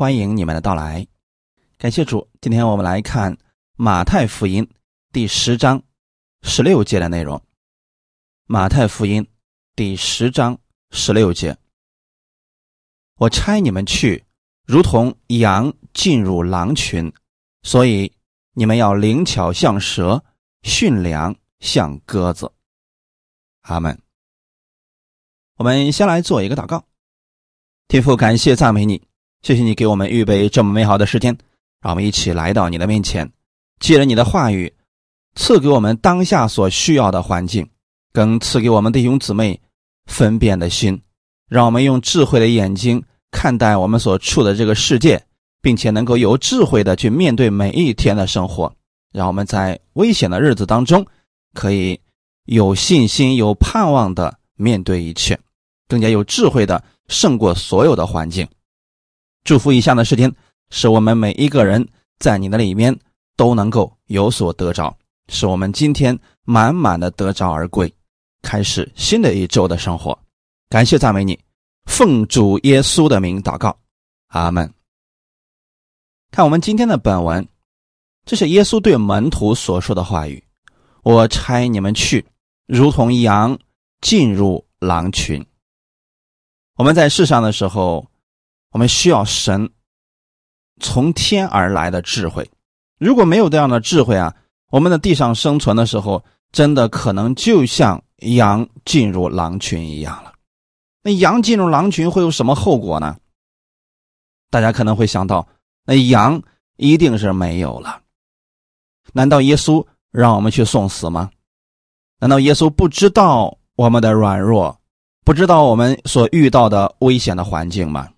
欢迎你们的到来。感谢主，今天我们来看马太福音第十章十六节的内容。马太福音第十章十六节：我差你们去，如同羊进入狼群，所以你们要灵巧像蛇，驯良像鸽子。阿门。我们先来做一个祷告。天父，感谢赞美你，谢谢你给我们预备这么美好的时间，让我们一起来到你的面前，借着你的话语，赐给我们当下所需要的环境，更赐给我们弟兄姊妹分辨的心，让我们用智慧的眼睛看待我们所处的这个世界，并且能够有智慧的去面对每一天的生活，让我们在危险的日子当中可以有信心、有盼望的面对一切，更加有智慧的。胜过所有的环境，祝福以下的时间，使我们每一个人在你的里面都能够有所得着，使我们今天满满的得着而归，开始新的一周的生活。感谢赞美你，奉主耶稣的名祷告，阿门。看我们今天的本文，这是耶稣对门徒所说的话语：“我差你们去，如同羊进入狼群。”我们在世上的时候，我们需要神从天而来的智慧。如果没有这样的智慧啊，我们的地上生存的时候，真的可能就像羊进入狼群一样了。那羊进入狼群会有什么后果呢？大家可能会想到，那羊一定是没有了。难道耶稣让我们去送死吗？难道耶稣不知道我们的软弱？不知道我们所遇到的危险的环境吗？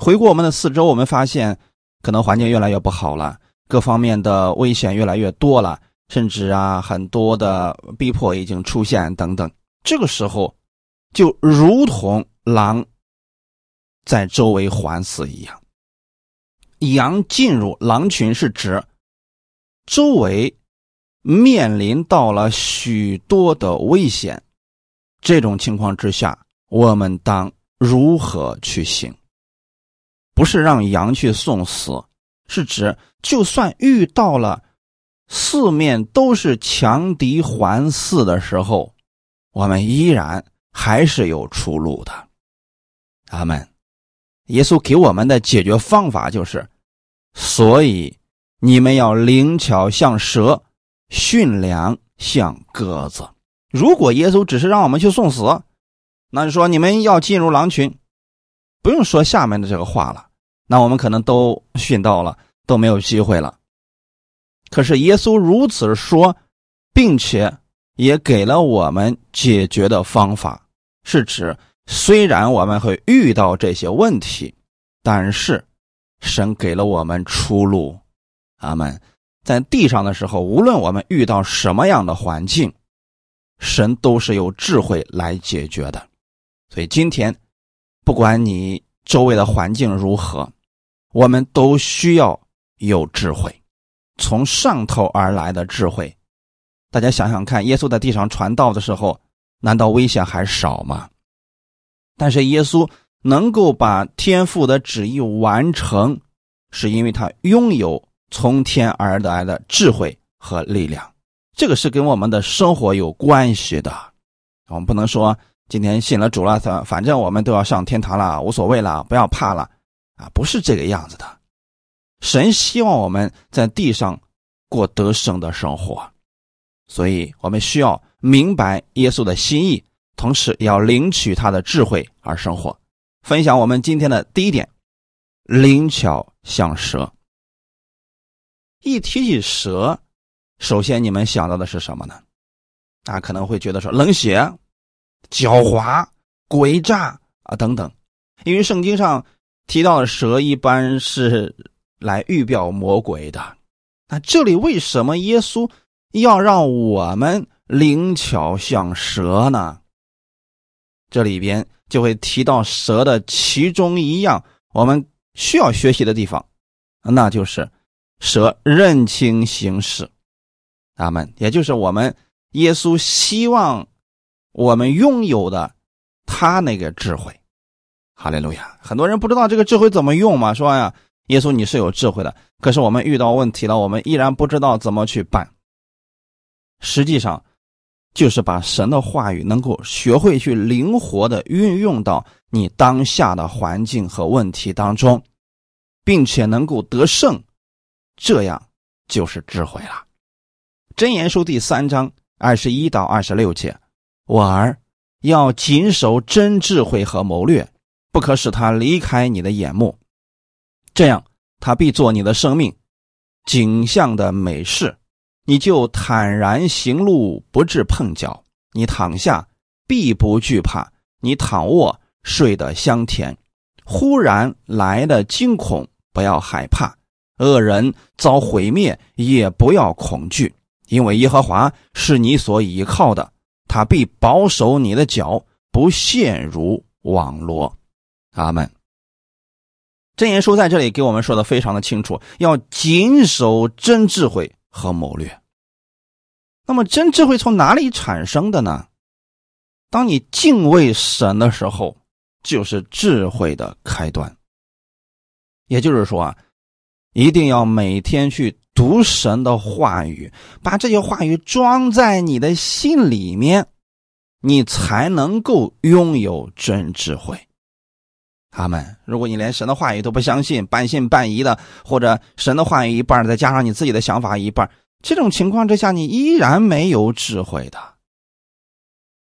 回顾我们的四周，我们发现可能环境越来越不好了，各方面的危险越来越多了，甚至啊很多的逼迫已经出现等等。这个时候，就如同狼在周围环伺一样。羊进入狼群是指周围面临到了许多的危险。这种情况之下，我们当如何去行？不是让羊去送死，是指就算遇到了四面都是强敌环伺的时候，我们依然还是有出路的。阿门。耶稣给我们的解决方法就是：所以你们要灵巧像蛇，驯良像鸽子。如果耶稣只是让我们去送死，那就说你们要进入狼群，不用说下面的这个话了，那我们可能都殉道了，都没有机会了。可是耶稣如此说，并且也给了我们解决的方法，是指虽然我们会遇到这些问题，但是神给了我们出路。阿门。在地上的时候，无论我们遇到什么样的环境。神都是有智慧来解决的，所以今天，不管你周围的环境如何，我们都需要有智慧，从上头而来的智慧。大家想想看，耶稣在地上传道的时候，难道危险还少吗？但是耶稣能够把天父的旨意完成，是因为他拥有从天而来的智慧和力量。这个是跟我们的生活有关系的，我们不能说今天信了主了，反反正我们都要上天堂了，无所谓了，不要怕了，啊，不是这个样子的。神希望我们在地上过得胜的生活，所以我们需要明白耶稣的心意，同时也要领取他的智慧而生活。分享我们今天的第一点：灵巧像蛇。一提起蛇。首先，你们想到的是什么呢？啊，可能会觉得说冷血、狡猾、诡诈啊等等。因为圣经上提到的蛇一般是来预表魔鬼的。那这里为什么耶稣要让我们灵巧像蛇呢？这里边就会提到蛇的其中一样我们需要学习的地方，那就是蛇认清形势。他们，也就是我们耶稣希望我们拥有的他那个智慧，哈利路亚！很多人不知道这个智慧怎么用嘛，说呀，耶稣，你是有智慧的，可是我们遇到问题了，我们依然不知道怎么去办。实际上，就是把神的话语能够学会去灵活的运用到你当下的环境和问题当中，并且能够得胜，这样就是智慧了。真言书第三章二十一到二十六节，我儿要谨守真智慧和谋略，不可使他离开你的眼目。这样，他必做你的生命景象的美事，你就坦然行路，不致碰脚。你躺下必不惧怕，你躺卧睡得香甜。忽然来的惊恐，不要害怕；恶人遭毁灭，也不要恐惧，因为耶和华是你所依靠的，他必保守你的脚，不陷入网罗。阿门。真言书在这里给我们说的非常的清楚，要谨守真智慧和谋略。那么真智慧从哪里产生的呢？当你敬畏神的时候，就是智慧的开端。也就是说啊，一定要每天去读神的话语，把这些话语装在你的心里面，你才能够拥有真智慧。他们，如果你连神的话语都不相信，半信半疑的，或者神的话语一半，再加上你自己的想法一半，这种情况之下，你依然没有智慧的。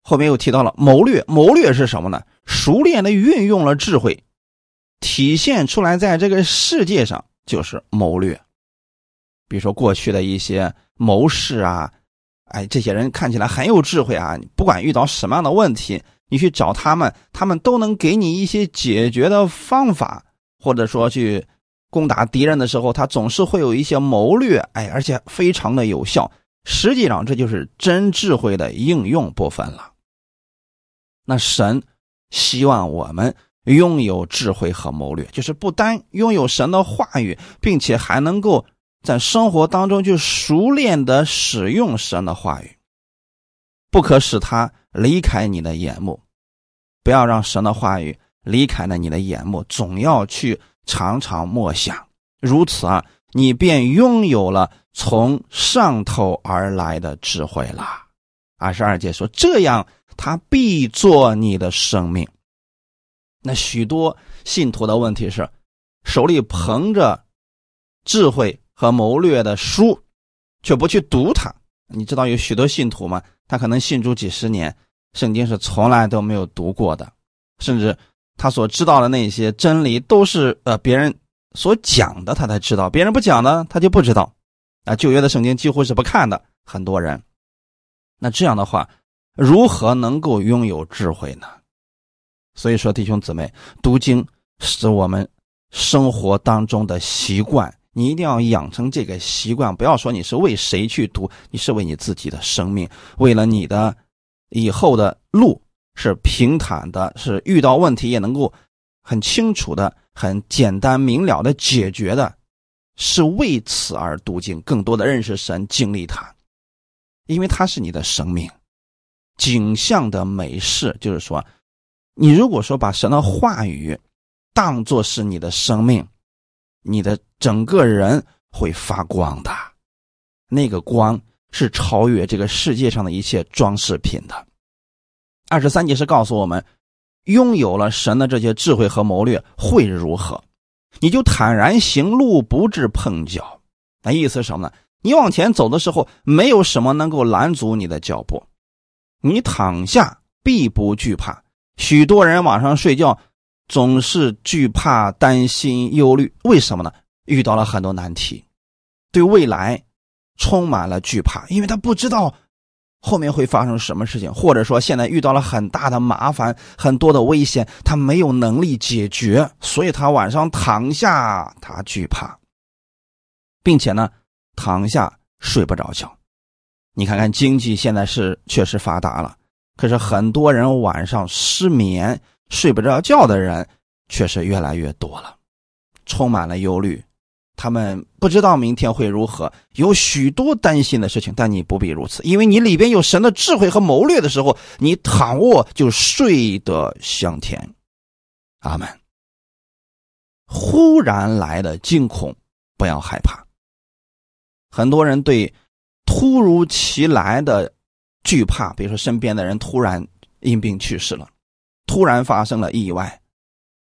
后面又提到了谋略，谋略是什么呢？熟练的运用了智慧，体现出来在这个世界上就是谋略。比如说过去的一些谋士啊，哎，这些人看起来很有智慧啊，不管遇到什么样的问题。你去找他们，他们都能给你一些解决的方法，或者说去攻打敌人的时候，他总是会有一些谋略，哎，而且非常的有效。实际上，这就是真智慧的应用部分了。那神希望我们拥有智慧和谋略，就是不单拥有神的话语，并且还能够在生活当中去熟练的使用神的话语，不可使他。离开你的眼目，不要让神的话语离开了你的眼目，总要去常常默想。如此啊，你便拥有了从上头而来的智慧了。二十二节说：“这样，他必做你的生命。”那许多信徒的问题是，手里捧着智慧和谋略的书，却不去读它。你知道有许多信徒吗？他可能信主几十年，圣经是从来都没有读过的，甚至他所知道的那些真理都是呃别人所讲的，他才知道；别人不讲的，他就不知道。啊，旧约的圣经几乎是不看的，很多人。那这样的话，如何能够拥有智慧呢？所以说，弟兄姊妹，读经是我们生活当中的习惯。你一定要养成这个习惯，不要说你是为谁去读，你是为你自己的生命，为了你的以后的路是平坦的，是遇到问题也能够很清楚的、很简单明了的解决的，是为此而读经，更多的认识神，经历他，因为他是你的生命，景象的美事，就是说，你如果说把神的话语当作是你的生命。你的整个人会发光的，那个光是超越这个世界上的一切装饰品的。二十三节是告诉我们，拥有了神的这些智慧和谋略会如何？你就坦然行路，不致碰脚。那意思是什么呢？你往前走的时候，没有什么能够拦阻你的脚步。你躺下必不惧怕。许多人晚上睡觉。总是惧怕、担心、忧虑，为什么呢？遇到了很多难题，对未来充满了惧怕，因为他不知道后面会发生什么事情，或者说现在遇到了很大的麻烦、很多的危险，他没有能力解决，所以他晚上躺下，他惧怕，并且呢，躺下睡不着觉。你看看经济现在是确实发达了，可是很多人晚上失眠。睡不着觉的人却是越来越多了，充满了忧虑，他们不知道明天会如何，有许多担心的事情。但你不必如此，因为你里边有神的智慧和谋略的时候，你躺卧就睡得香甜。阿门。忽然来的惊恐，不要害怕。很多人对突如其来的惧怕，比如说身边的人突然因病去世了，突然发生了意外，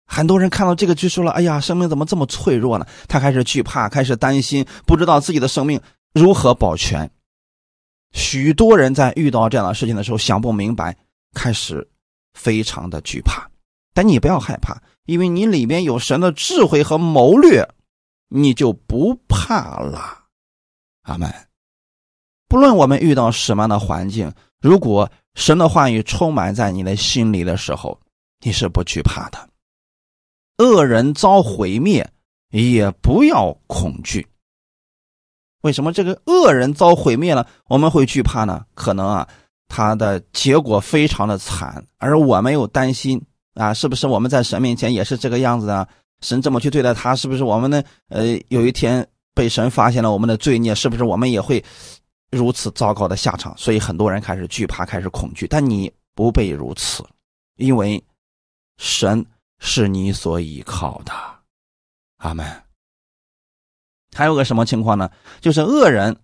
很多人看到这个就说了：“哎呀，生命怎么这么脆弱呢？”他开始惧怕，开始担心，不知道自己的生命如何保全。许多人在遇到这样的事情的时候想不明白，开始非常的惧怕。但你不要害怕，因为你里面有神的智慧和谋略，你就不怕了。阿门。不论我们遇到什么样的环境，如果神的话语充满在你的心里的时候，你是不惧怕的。恶人遭毁灭，也不要恐惧。为什么这个恶人遭毁灭了，我们会惧怕呢？可能啊，他的结果非常的惨，而我们又担心啊，是不是我们在神面前也是这个样子啊？神这么去对待他，是不是我们呢？呃，有一天。被神发现了我们的罪孽，是不是我们也会如此糟糕的下场？所以很多人开始惧怕，开始恐惧。但你不被如此，因为神是你所依靠的。阿门。还有个什么情况呢？就是恶人，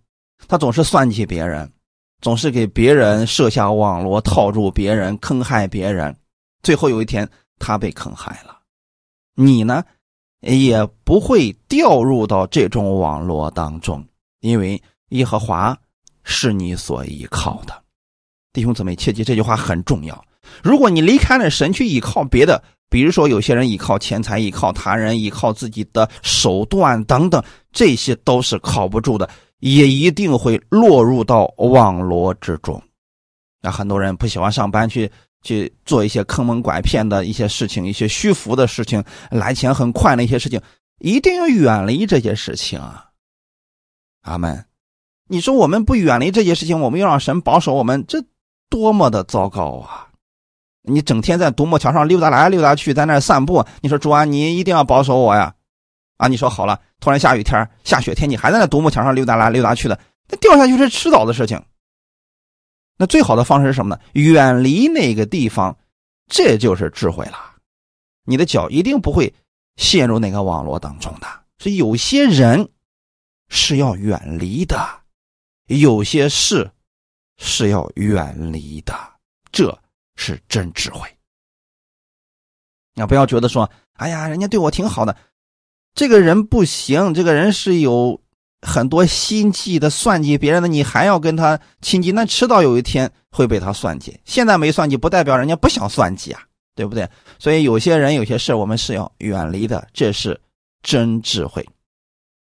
他总是算计别人，总是给别人设下网络，套住别人，坑害别人。最后有一天，他被坑害了。你呢？也不会掉入到这种网络当中，因为耶和华是你所依靠的。弟兄姊妹，切记这句话很重要。如果你离开了神，去依靠别的，比如说有些人依靠钱财，依靠他人，依靠自己的手段等等，这些都是靠不住的，也一定会落入到网络之中。那很多人不喜欢上班去。去做一些坑蒙拐骗的一些事情，一些虚浮的事情，来钱很快的一些事情，一定要远离这些事情啊！阿门。你说我们不远离这些事情，我们又让神保守我们，这多么的糟糕啊！你整天在独木桥上溜达来溜达去，在那散步，你说主啊，你一定要保守我呀！啊，你说好了，突然下雨天、下雪天，你还在那独木桥上溜达来溜达去的，那掉下去是迟早的事情。那最好的方式是什么呢？远离那个地方，这就是智慧了。你的脚一定不会陷入那个网络当中的。所以有些人是要远离的，有些事是要远离的，这是真智慧。你不要觉得说，哎呀，人家对我挺好的，这个人不行，这个人是有。很多心计的算计别人的，你还要跟他亲近，那迟早有一天会被他算计。现在没算计，不代表人家不想算计啊，对不对？所以有些人、有些事，我们是要远离的，这是真智慧。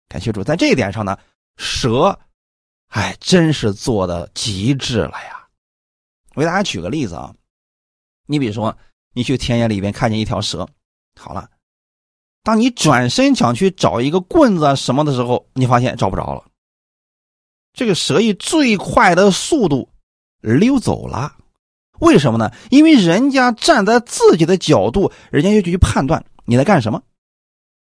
感谢主，在这一点上呢，蛇，哎，真是做的极致了呀！我给大家举个例子啊，你比如说，你去田野里边看见一条蛇，好了。当你转身想去找一个棍子啊什么的时候，你发现找不着了。这个蛇以最快的速度溜走了，为什么呢？因为人家站在自己的角度，人家就去判断你在干什么。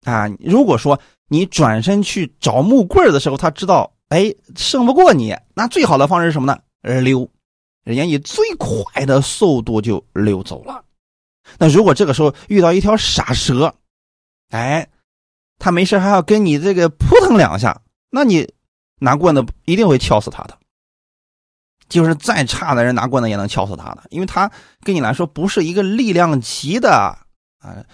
啊，如果说你转身去找木棍的时候，他知道，哎，胜不过你，那最好的方式是什么呢？溜，人家以最快的速度就溜走了。那如果这个时候遇到一条傻蛇，哎，他没事还要跟你这个扑腾两下，那你拿棍子一定会敲死他的。就是再差的人拿棍子也能敲死他的，因为他跟你来说不是一个力量级的啊，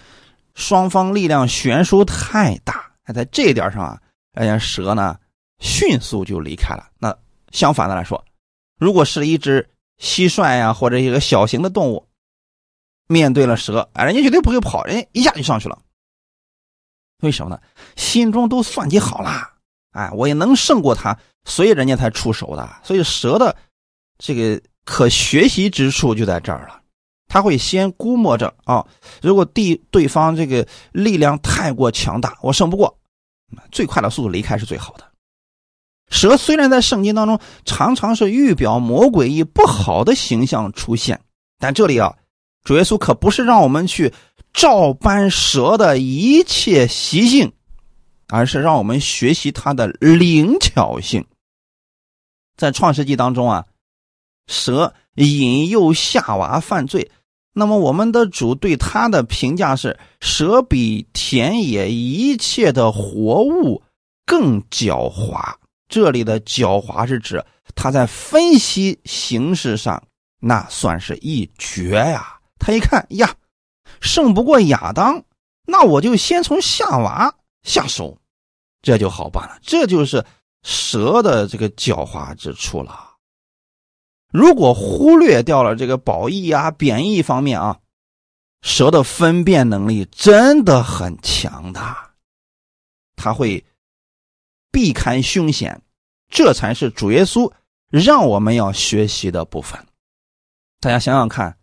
双方力量悬殊太大。在这一点上啊，哎呀，蛇呢迅速就离开了。那相反的来说，如果是一只蟋蟀呀或者一个小型的动物，面对了蛇，哎，人家绝对不会跑，人家一下就上去了。为什么呢？心中都算计好了，哎，我也能胜过他，所以人家才出手的。所以蛇的这个可学习之处就在这儿了，他会先估摸着啊，如果对对方这个力量太过强大，我胜不过，最快的速度离开是最好的。蛇虽然在圣经当中常常是预表魔鬼以不好的形象出现，但这里啊，主耶稣可不是让我们去。照搬蛇的一切习性，而是让我们学习它的灵巧性。在创世纪当中啊，蛇引诱夏娃犯罪，那么我们的主对他的评价是：蛇比田野一切的活物更狡猾。这里的狡猾是指他在分析形势上，那算是一绝呀。他一看呀，胜不过亚当，那我就先从夏娃下手，这就好办了。这就是蛇的这个狡猾之处了。如果忽略掉了这个褒义啊、贬义方面啊，蛇的分辨能力真的很强大，它会避开凶险，这才是主耶稣让我们要学习的部分。大家想想看，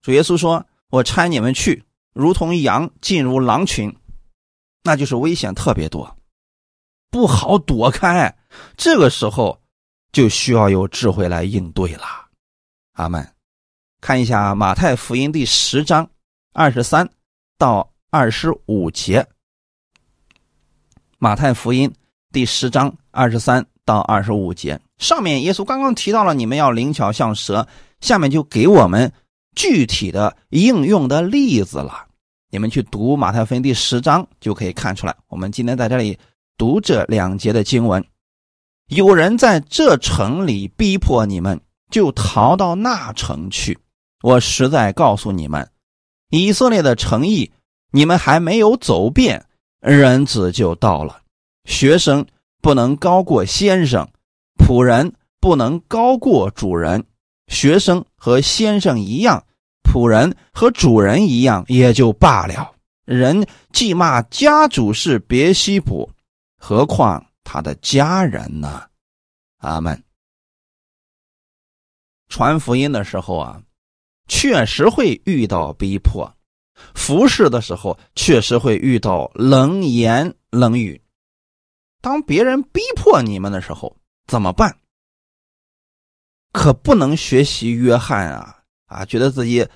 主耶稣说：“我差你们去，如同羊进入狼群，那就是危险特别多，不好躲开。”这个时候。就需要有智慧来应对了，阿门。看一下马太福音第十章二十三到二十五节。马太福音第十章二十三到二十五节，上面耶稣刚刚提到了你们要灵巧像蛇，下面就给我们具体的应用的例子了。你们去读马太福音第十章就可以看出来。我们今天在这里读这两节的经文。有人在这城里逼迫你们，就逃到那城去。我实在告诉你们，以色列的诚意，你们还没有走遍，人子就到了。学生不能高过先生，仆人不能高过主人。学生和先生一样，仆人和主人一样，也就罢了。人既骂家主是别西卜，何况？他的家人呢？阿门。传福音的时候啊，确实会遇到逼迫；服侍的时候，确实会遇到冷言冷语。当别人逼迫你们的时候，怎么办？可不能学习约翰啊啊！觉得自己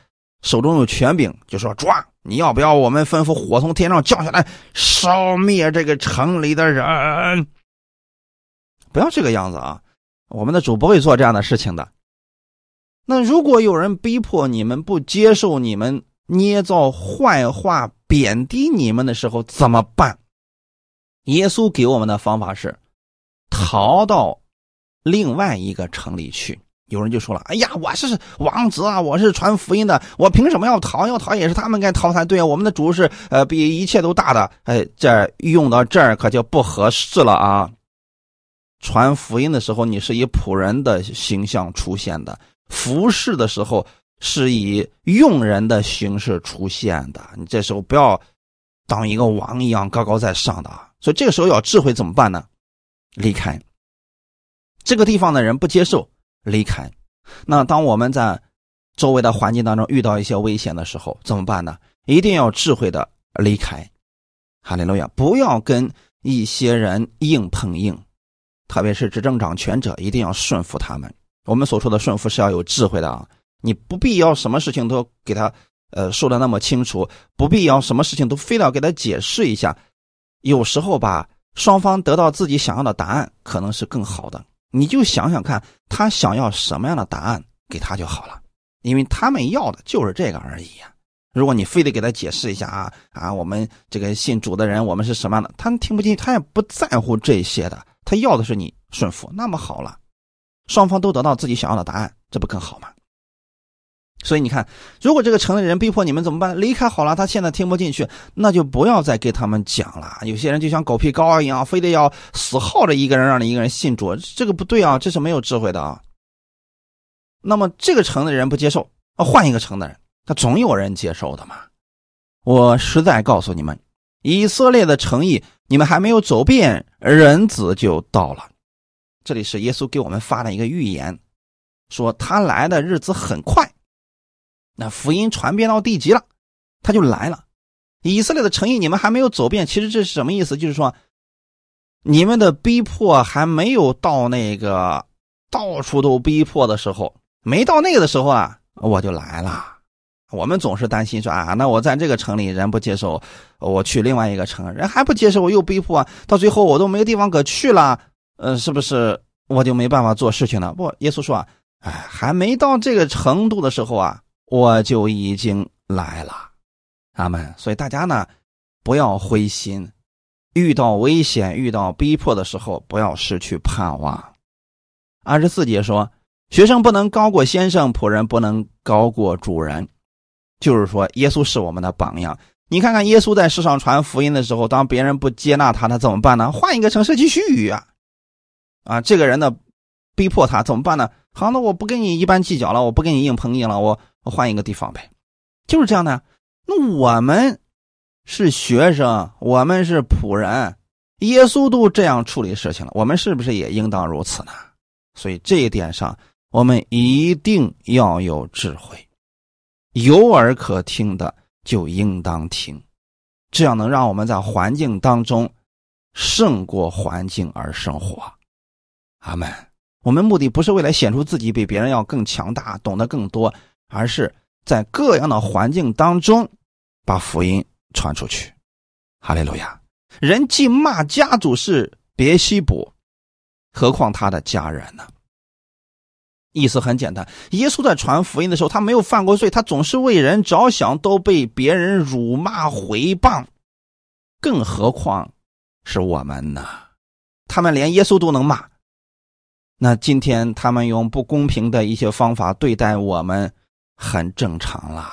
手中有权柄，就说抓！你要不要我们吩咐火从天上降下来，烧灭这个城里的人？不要这个样子啊！我们的主不会做这样的事情的。那如果有人逼迫你们不接受你们捏造坏话、贬低你们的时候，怎么办？耶稣给我们的方法是逃到另外一个城里去。有人就说了：“哎呀，我是王子啊，我是传福音的，我凭什么要逃？要逃也是他们该逃才对啊！我们的主是呃比一切都大的。”哎，这用到这儿可就不合适了啊！传福音的时候，你是以仆人的形象出现的；服侍的时候，是以用人的形式出现的。你这时候不要当一个王一样高高在上的啊。所以这个时候要智慧怎么办呢？离开这个地方的人不接受，离开。那当我们在周围的环境当中遇到一些危险的时候，怎么办呢？一定要智慧的离开。哈利路亚！不要跟一些人硬碰硬。特别是执政掌权者，一定要顺服他们。我们所说的顺服是要有智慧的啊！你不必要什么事情都给他呃说的那么清楚，不必要什么事情都非要给他解释一下。有时候吧，双方得到自己想要的答案可能是更好的。你就想想看，他想要什么样的答案，给他就好了，因为他们要的就是这个而已呀。如果你非得给他解释一下啊啊，我们这个信主的人，我们是什么样的，他听不进，他也不在乎这些的。他要的是你顺服，那么好了，双方都得到自己想要的答案，这不更好吗？所以你看，如果这个城里人逼迫你们怎么办？离开好了，他现在听不进去，那就不要再给他们讲了。有些人就像狗皮膏药一样，非得要死耗着一个人，让你一个人信主，这个不对啊，这是没有智慧的啊。那么这个城的人不接受，啊，换一个城的人，他总有人接受的嘛。我实在告诉你们。以色列的诚意，你们还没有走遍，人子就到了。这里是耶稣给我们发的一个预言，说他来的日子很快。那福音传遍到地极了，他就来了。以色列的诚意，你们还没有走遍，其实这是什么意思？就是说，你们的逼迫还没有到那个到处都逼迫的时候，没到那个的时候啊，我就来了。我们总是担心说啊，那我在这个城里人不接受，我去另外一个城，人还不接受，我又逼迫啊，到最后我都没地方可去了，呃，是不是我就没办法做事情了？不，耶稣说啊，哎，还没到这个程度的时候啊，我就已经来了。阿门。所以大家呢，不要灰心，遇到危险、遇到逼迫的时候，不要失去盼望。二十四节说：“学生不能高过先生，仆人不能高过主人。”就是说，耶稣是我们的榜样。你看看耶稣在世上传福音的时候，当别人不接纳他，他怎么办呢？换一个城市继续啊！啊，这个人呢，逼迫他怎么办呢？好，那我不跟你一般计较了，我不跟你硬碰硬了，我我换一个地方呗，就是这样的。那我们是学生，我们是仆人，耶稣都这样处理事情了，我们是不是也应当如此呢？所以这一点上，我们一定要有智慧，有耳可听的。就应当听，这样能让我们在环境当中胜过环境而生活。阿门。我们目的不是为了显出自己比别人要更强大、懂得更多，而是在各样的环境当中把福音传出去。哈利路亚！人既骂家主是别西卜，何况他的家人呢？意思很简单，耶稣在传福音的时候，他没有犯过罪，他总是为人着想，都被别人辱骂毁谤，更何况是我们呢？他们连耶稣都能骂，那今天他们用不公平的一些方法对待我们，很正常啦。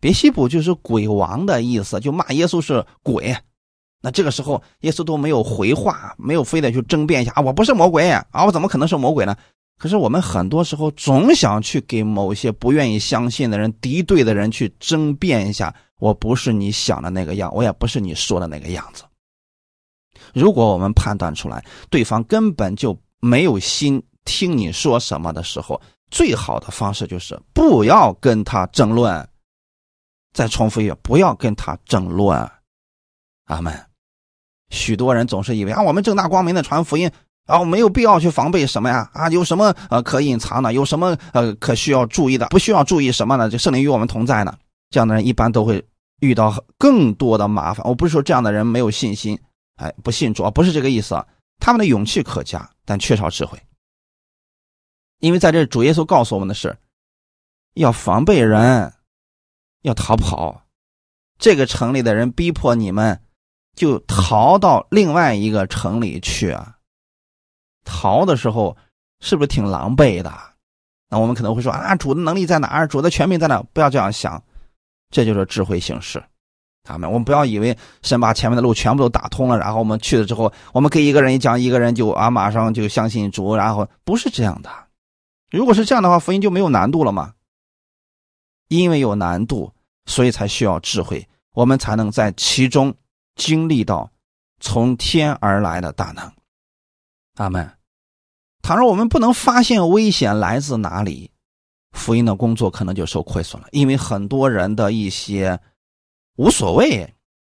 别西卜就是鬼王的意思，就骂耶稣是鬼。那这个时候，耶稣都没有回话，没有非得去争辩一下啊，我不是魔鬼啊，我怎么可能是魔鬼呢？可是我们很多时候总想去给某些不愿意相信的人、敌对的人去争辩一下，我不是你想的那个样，我也不是你说的那个样子。如果我们判断出来对方根本就没有心听你说什么的时候，最好的方式就是不要跟他争论。再重复一遍，不要跟他争论。阿门。许多人总是以为啊，我们正大光明的传福音。啊，没有必要去防备什么呀？啊，有什么呃可隐藏的？有什么呃可需要注意的？不需要注意什么呢？就圣灵与我们同在呢。这样的人一般都会遇到更多的麻烦。我不是说这样的人没有信心，哎，不信主，不是这个意思啊。他们的勇气可嘉，但缺少智慧。因为在这主耶稣告诉我们的是，要防备人，要逃跑。这个城里的人逼迫你们，就逃到另外一个城里去啊。逃的时候是不是挺狼狈的？那我们可能会说啊，主的能力在哪儿？主的权柄在哪？不要这样想，这就是智慧行事。他们，我们不要以为神把前面的路全部都打通了，然后我们去了之后，我们给一个人一讲，一个人就啊马上就相信主，然后不是这样的。如果是这样的话，福音就没有难度了吗？因为有难度，所以才需要智慧，我们才能在其中经历到从天而来的大能。阿门。倘若我们不能发现危险来自哪里，福音的工作可能就受亏损了。因为很多人的一些无所谓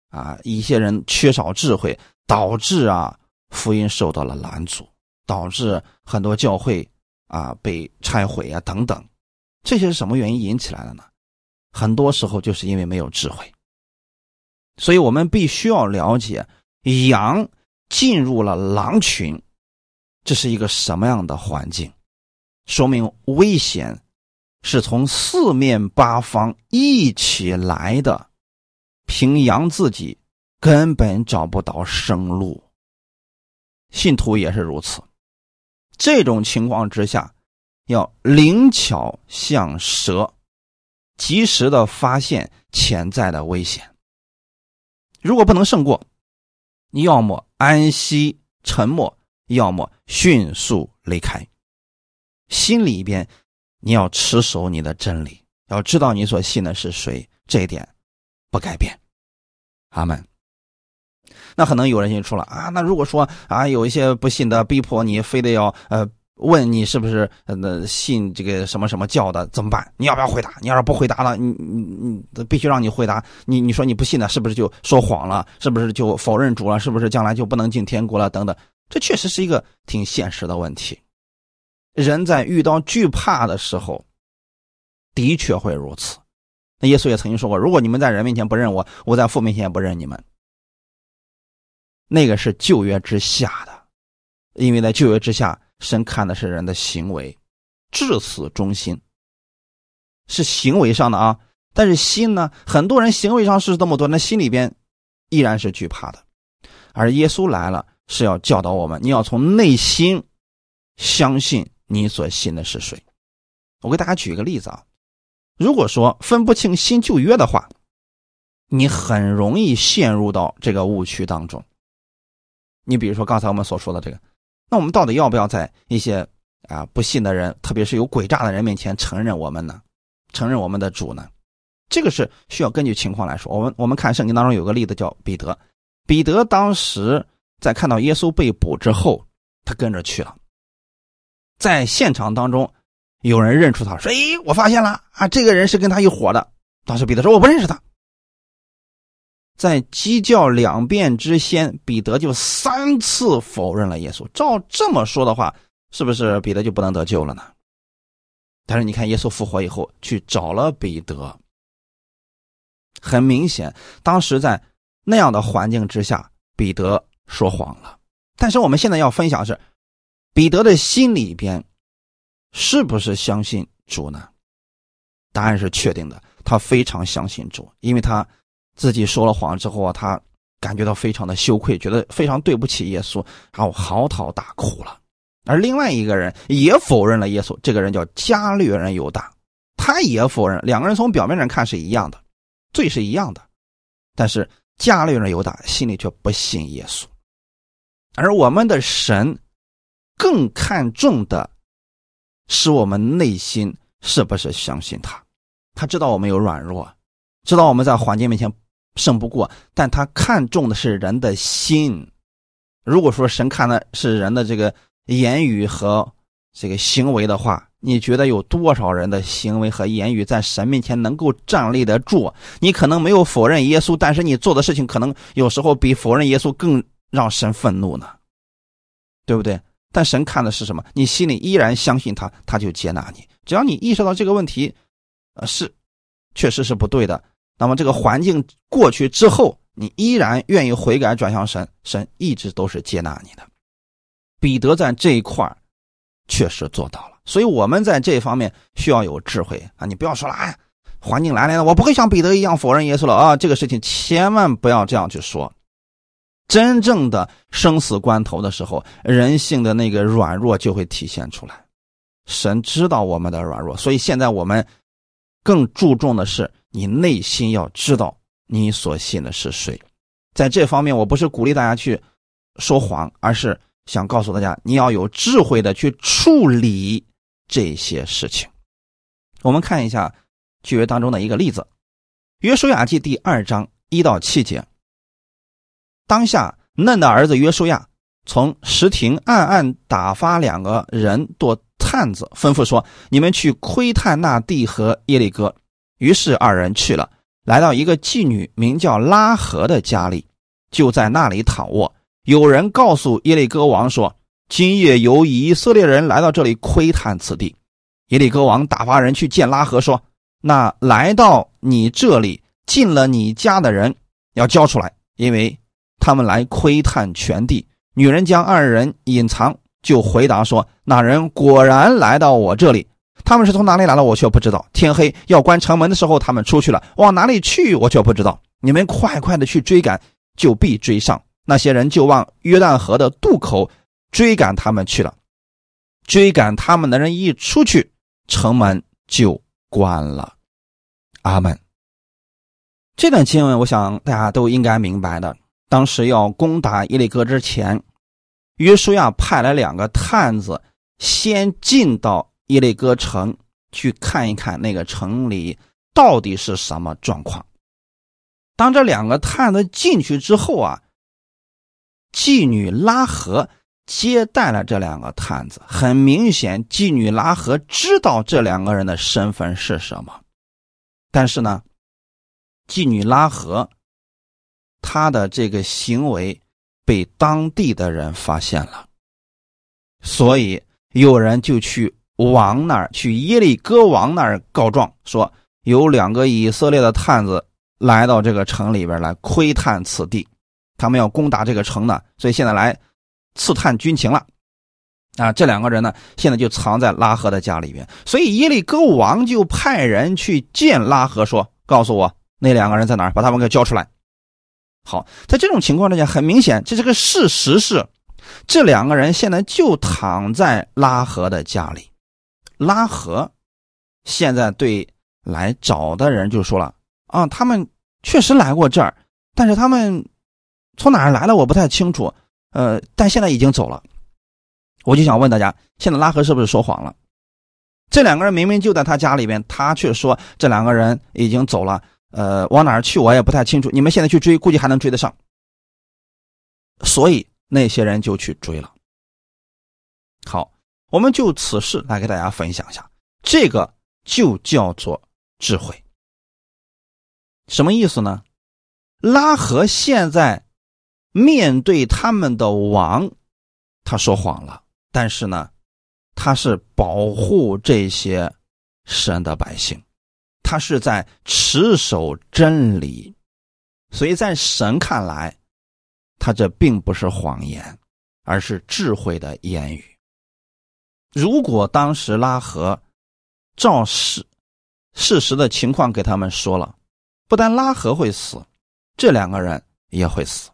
啊，一些人缺少智慧，导致啊福音受到了拦阻，导致很多教会啊被拆毁啊等等。这些是什么原因引起来的呢？很多时候就是因为没有智慧。所以我们必须要了解，羊进入了狼群。这是一个什么样的环境？说明危险是从四面八方一起来的，凭阳自己根本找不到生路。信徒也是如此。这种情况之下，要灵巧像蛇，及时的发现潜在的危险。如果不能胜过，你要么安息沉默。要么迅速离开，心里边你要持守你的真理，要知道你所信的是谁，这一点不改变。阿门。那可能有人就说了啊，那如果说啊有一些不信的逼迫你，非得要呃问你是不是呃信这个什么什么教的，怎么办？你要不要回答？你要是不回答了，你你你必须让你回答。你你说你不信的，是不是就说谎了？是不是就否认主了？是不是将来就不能进天国了？等等。这确实是一个挺现实的问题。人在遇到惧怕的时候，的确会如此。那耶稣也曾经说过：“如果你们在人面前不认我，我在父面前也不认你们。”那个是旧约之下的，因为在旧约之下，神看的是人的行为，至死忠心。是行为上的啊，但是心呢，很多人行为上是这么多，那心里边依然是惧怕的。而耶稣来了，是要教导我们，你要从内心相信你所信的是谁。我给大家举一个例子啊，如果说分不清新旧约的话，你很容易陷入到这个误区当中。你比如说刚才我们所说的这个，那我们到底要不要在一些啊不信的人，特别是有诡诈的人面前承认我们呢？承认我们的主呢？这个是需要根据情况来说。我们我们看圣经当中有个例子叫彼得，彼得当时在看到耶稣被捕之后，他跟着去了，在现场当中。有人认出他，说：“哎，我发现了啊，这个人是跟他一伙的。”当时彼得说：“我不认识他。”在鸡叫两遍之先，彼得就三次否认了耶稣。照这么说的话，是不是彼得就不能得救了呢？但是你看，耶稣复活以后去找了彼得，很明显，当时在那样的环境之下，彼得说谎了。但是我们现在要分享是，彼得的心里边。是不是相信主呢？答案是确定的，他非常相信主，因为他自己说了谎之后啊，他感觉到非常的羞愧，觉得非常对不起耶稣，然后嚎啕大哭了。而另外一个人也否认了耶稣，这个人叫加略人犹大，他也否认。两个人从表面上看是一样的，罪是一样的，但是加略人犹大心里却不信耶稣，而我们的神更看重的。是我们内心是不是相信他？他知道我们有软弱，知道我们在环境面前胜不过，但他看重的是人的心。如果说神看的是人的这个言语和这个行为的话，你觉得有多少人的行为和言语在神面前能够站立得住？你可能没有否认耶稣，但是你做的事情可能有时候比否认耶稣更让神愤怒呢，对不对？但神看的是什么？你心里依然相信他，他就接纳你。只要你意识到这个问题，呃，是，确实是不对的。那么这个环境过去之后，你依然愿意悔改转向神，神一直都是接纳你的。彼得在这一块确实做到了，所以我们在这方面需要有智慧啊！你不要说了，哎，环境来了，我不会像彼得一样否认耶稣了啊！这个事情千万不要这样去说。真正的生死关头的时候，人性的那个软弱就会体现出来。神知道我们的软弱，所以现在我们更注重的是你内心要知道你所信的是谁。在这方面，我不是鼓励大家去说谎，而是想告诉大家，你要有智慧的去处理这些事情。我们看一下旧约当中的一个例子，《约书亚记》第二章一到七节。当下，嫩的儿子约书亚从石亭暗暗打发两个人做探子，吩咐说：“你们去窥探那地和耶利哥。”于是二人去了，来到一个妓女名叫拉合的家里，就在那里躺卧。有人告诉耶利哥王说：“今夜有以色列人来到这里窥探此地。”耶利哥王打发人去见拉合，说：“那来到你这里进了你家的人，要交出来，因为。”他们来窥探全地，女人将二人隐藏，就回答说：“那人果然来到我这里。他们是从哪里来的，我却不知道。天黑要关城门的时候，他们出去了，往哪里去，我却不知道。你们快快的去追赶，就必追上。那些人就往约旦河的渡口追赶他们去了。追赶他们的人一出去，城门就关了。阿门。这段经文，我想大家都应该明白的。当时要攻打耶利哥之前，约书亚派来两个探子，先进到耶利哥城去看一看那个城里到底是什么状况。当这两个探子进去之后啊，妓女拉合接待了这两个探子。很明显，妓女拉合知道这两个人的身份是什么，但是呢，妓女拉合。他的这个行为被当地的人发现了，所以有人就去王那儿，去耶利哥王那儿告状，说有两个以色列的探子来到这个城里边来窥探此地，他们要攻打这个城呢，所以现在来刺探军情了。啊，这两个人呢，现在就藏在拉合的家里边。所以耶利哥王就派人去见拉合，说：“告诉我那两个人在哪儿，把他们给交出来。”好，在这种情况之下，很明显，这是个事实是，这两个人现在就躺在拉合的家里。拉合现在对来找的人就说了：“啊，他们确实来过这儿，但是他们从哪儿来的我不太清楚。呃，但现在已经走了。”我就想问大家，现在拉合是不是说谎了？这两个人明明就在他家里边，他却说这两个人已经走了。呃，往哪儿去我也不太清楚。你们现在去追，估计还能追得上。所以那些人就去追了。好，我们就此事来给大家分享一下，这个就叫做智慧。什么意思呢？拉合现在面对他们的王，他说谎了。但是呢，他是保护这些神的百姓，他是在持守真理，所以在神看来，他这并不是谎言，而是智慧的言语。如果当时拉合照事事实的情况给他们说了，不但拉合会死，这两个人也会死。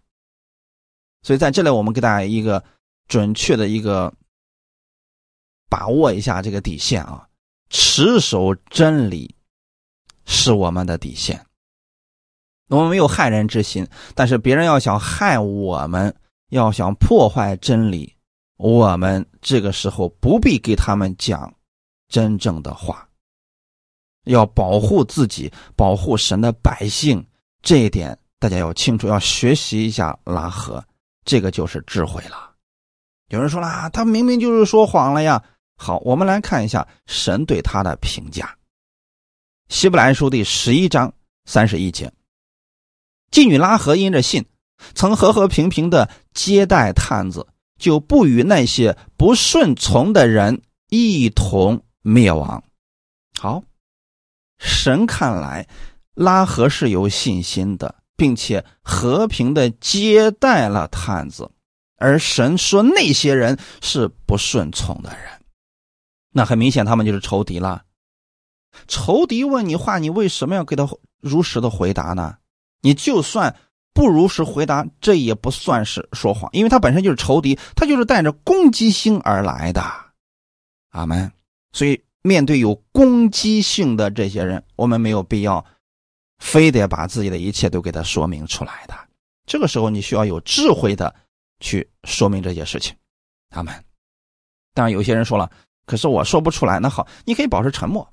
所以在这里，我们给大家一个准确的一个。把握一下这个底线啊，持守真理是我们的底线。我们没有害人之心，但是别人要想害我们，要想破坏真理，我们这个时候不必给他们讲真正的话。要保护自己，保护神的百姓，这一点大家要清楚，要学习一下拉合，这个就是智慧了。有人说啦，他明明就是说谎了呀。好，我们来看一下神对他的评价。希伯来书第十一章三十一节，妓女拉合因着信，曾和和平平的接待探子，就不与那些不顺从的人一同灭亡。好，神看来拉合是有信心的，并且和平的接待了探子，而神说那些人是不顺从的人。那很明显，他们就是仇敌了。仇敌问你话，你为什么要给他如实的回答呢？你就算不如实回答，这也不算是说谎，因为他本身就是仇敌，他就是带着攻击性而来的。阿门。所以，面对有攻击性的这些人，我们没有必要非得把自己的一切都给他说明出来的。这个时候，你需要有智慧的去说明这些事情。阿门。当然，有些人说了。可是我说不出来，那好，你可以保持沉默，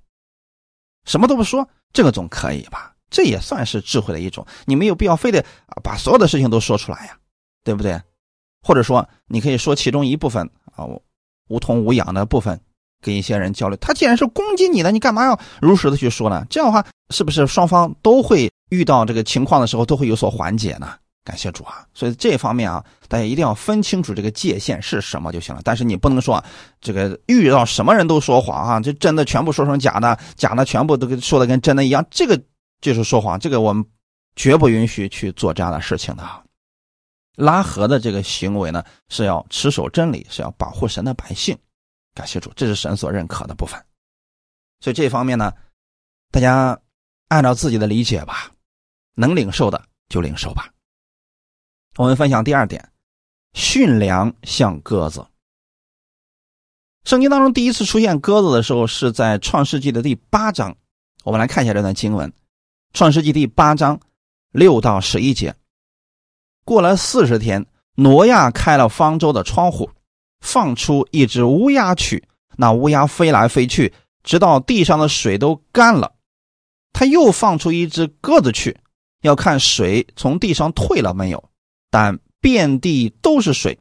什么都不说，这个总可以吧？这也算是智慧的一种。你没有必要非得把所有的事情都说出来呀，对不对？或者说，你可以说其中一部分啊无痛无痒的部分，跟一些人交流。他既然是攻击你的，你干嘛要如实的去说呢？这样的话，是不是双方都会遇到这个情况的时候都会有所缓解呢？感谢主啊！所以这方面啊，大家一定要分清楚这个界限是什么就行了。但是你不能说这个遇到什么人都说谎啊，这真的全部说成假的，假的全部都跟说的跟真的一样，这个就是说谎。这个我们绝不允许去做这样的事情的。拉合的这个行为呢，是要持守真理，是要保护神的百姓。感谢主，这是神所认可的部分。所以这方面呢，大家按照自己的理解吧，能领受的就领受吧。我们分享第二点，驯良像鸽子。圣经当中第一次出现鸽子的时候，是在创世纪的第八章。我们来看一下这段经文：创世纪第八章六到十一节。过了四十天，挪亚开了方舟的窗户，放出一只乌鸦去。那乌鸦飞来飞去，直到地上的水都干了。他又放出一只鸽子去，要看水从地上退了没有。但遍地都是水，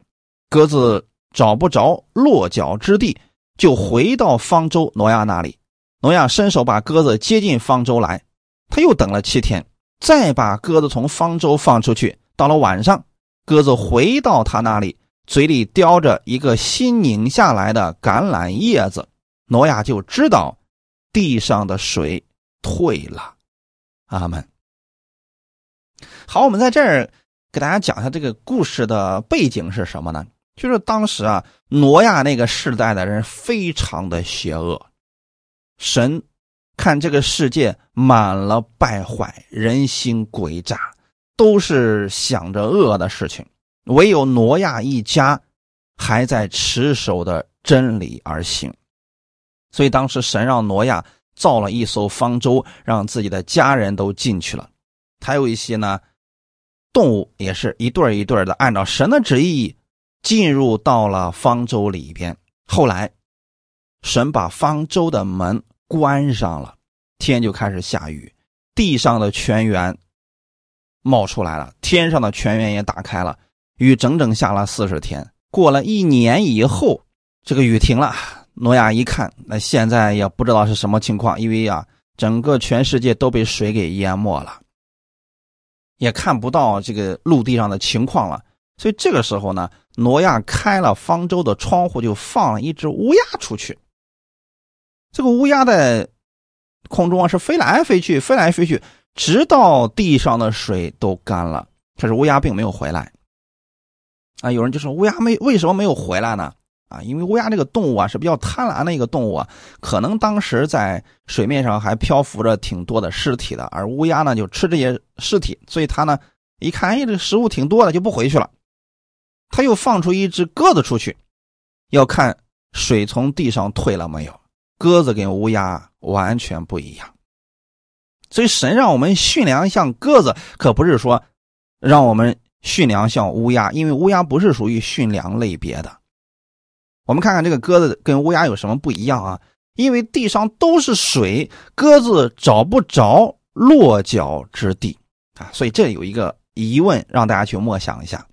鸽子找不着落脚之地，就回到方舟挪亚那里。挪亚伸手把鸽子接进方舟来，他又等了七天，再把鸽子从方舟放出去。到了晚上，鸽子回到他那里，嘴里叼着一个新拧下来的橄榄叶子。挪亚就知道地上的水退了。阿门。好，我们在这儿。给大家讲一下这个故事的背景是什么呢？就是当时啊，挪亚那个世代的人非常的邪恶，神看这个世界满了败坏，人心诡诈，都是想着恶的事情，唯有挪亚一家还在持守的真理而行，所以当时神让挪亚造了一艘方舟，让自己的家人都进去了，还有一些呢。动物也是一对一对的，按照神的旨意进入到了方舟里边。后来，神把方舟的门关上了，天就开始下雨，地上的泉源冒出来了，天上的泉源也打开了，雨整整下了四十天。过了一年以后，这个雨停了。诺亚一看，那现在也不知道是什么情况，因为啊，整个全世界都被水给淹没了。也看不到这个陆地上的情况了，所以这个时候呢，挪亚开了方舟的窗户，就放了一只乌鸦出去。这个乌鸦在空中啊是飞来飞去，飞来飞去，直到地上的水都干了。可是乌鸦并没有回来。啊，有人就说乌鸦没为什么没有回来呢？啊，因为乌鸦这个动物啊是比较贪婪的一个动物啊，可能当时在水面上还漂浮着挺多的尸体的，而乌鸦呢就吃这些尸体，所以它呢一看，哎，这食物挺多的，就不回去了。他又放出一只鸽子出去，要看水从地上退了没有。鸽子跟乌鸦完全不一样，所以神让我们驯良像鸽子，可不是说让我们驯良像乌鸦，因为乌鸦不是属于驯良类别的。我们看看这个鸽子跟乌鸦有什么不一样啊？因为地上都是水，鸽子找不着落脚之地啊，所以这有一个疑问，让大家去默想一下：